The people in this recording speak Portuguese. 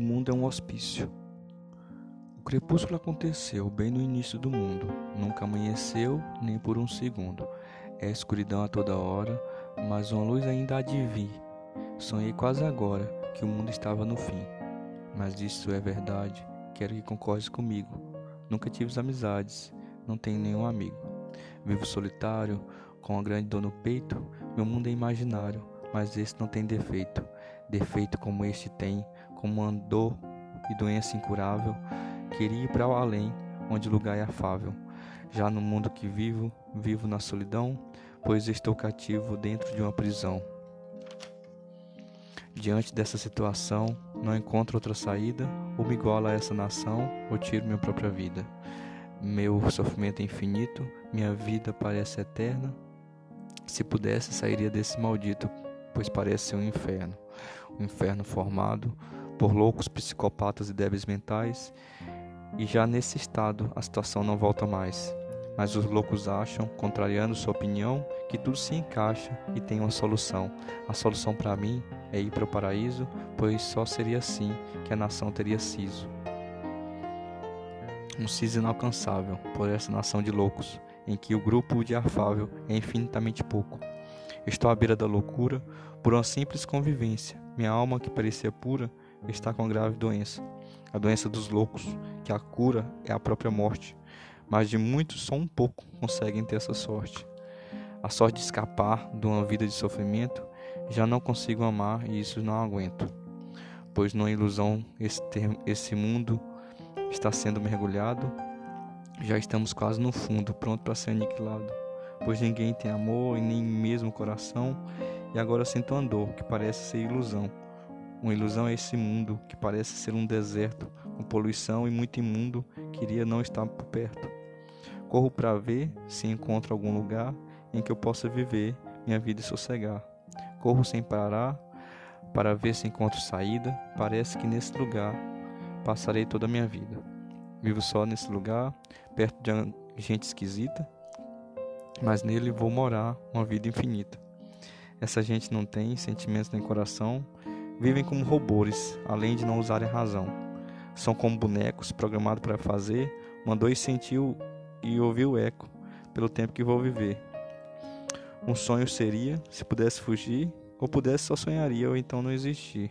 mundo é um hospício. O crepúsculo aconteceu bem no início do mundo, nunca amanheceu nem por um segundo. É escuridão a toda hora, mas uma luz ainda há de vir. Sonhei quase agora que o mundo estava no fim. Mas isso é verdade, quero que concordes comigo. Nunca tive amizades, não tenho nenhum amigo. Vivo solitário, com uma grande dor no peito, meu mundo é imaginário, mas esse não tem defeito. Defeito como este tem, como uma dor e doença incurável, queria ir para o além, onde o lugar é afável. Já no mundo que vivo, vivo na solidão, pois estou cativo dentro de uma prisão. Diante dessa situação, não encontro outra saída, ou me igualo a essa nação, ou tiro minha própria vida. Meu sofrimento é infinito, minha vida parece eterna. Se pudesse, sairia desse maldito, pois parece um inferno. Um inferno formado por loucos psicopatas e débeis mentais, e já nesse estado a situação não volta mais. Mas os loucos acham, contrariando sua opinião, que tudo se encaixa e tem uma solução. A solução para mim é ir para o paraíso, pois só seria assim que a nação teria siso. Um siso inalcançável por essa nação de loucos, em que o grupo de afável é infinitamente pouco. Estou à beira da loucura por uma simples convivência. Minha alma, que parecia pura, está com grave doença, a doença dos loucos, que a cura é a própria morte, mas de muitos só um pouco conseguem ter essa sorte. A sorte de escapar de uma vida de sofrimento, já não consigo amar e isso não aguento, pois numa ilusão esse, termo, esse mundo está sendo mergulhado, já estamos quase no fundo, pronto para ser aniquilado, pois ninguém tem amor e nem mesmo coração, e agora sinto uma dor que parece ser ilusão uma ilusão é esse mundo que parece ser um deserto, com poluição e muito imundo, queria não estar por perto. Corro para ver se encontro algum lugar em que eu possa viver minha vida e sossegar. Corro sem parar para ver se encontro saída. Parece que nesse lugar passarei toda a minha vida. Vivo só nesse lugar, perto de gente esquisita, mas nele vou morar uma vida infinita. Essa gente não tem sentimentos nem coração, Vivem como robôs, além de não usarem razão. São como bonecos programados para fazer, mandou e sentiu e ouviu o eco pelo tempo que vou viver. Um sonho seria, se pudesse fugir, ou pudesse só sonharia, ou então não existir.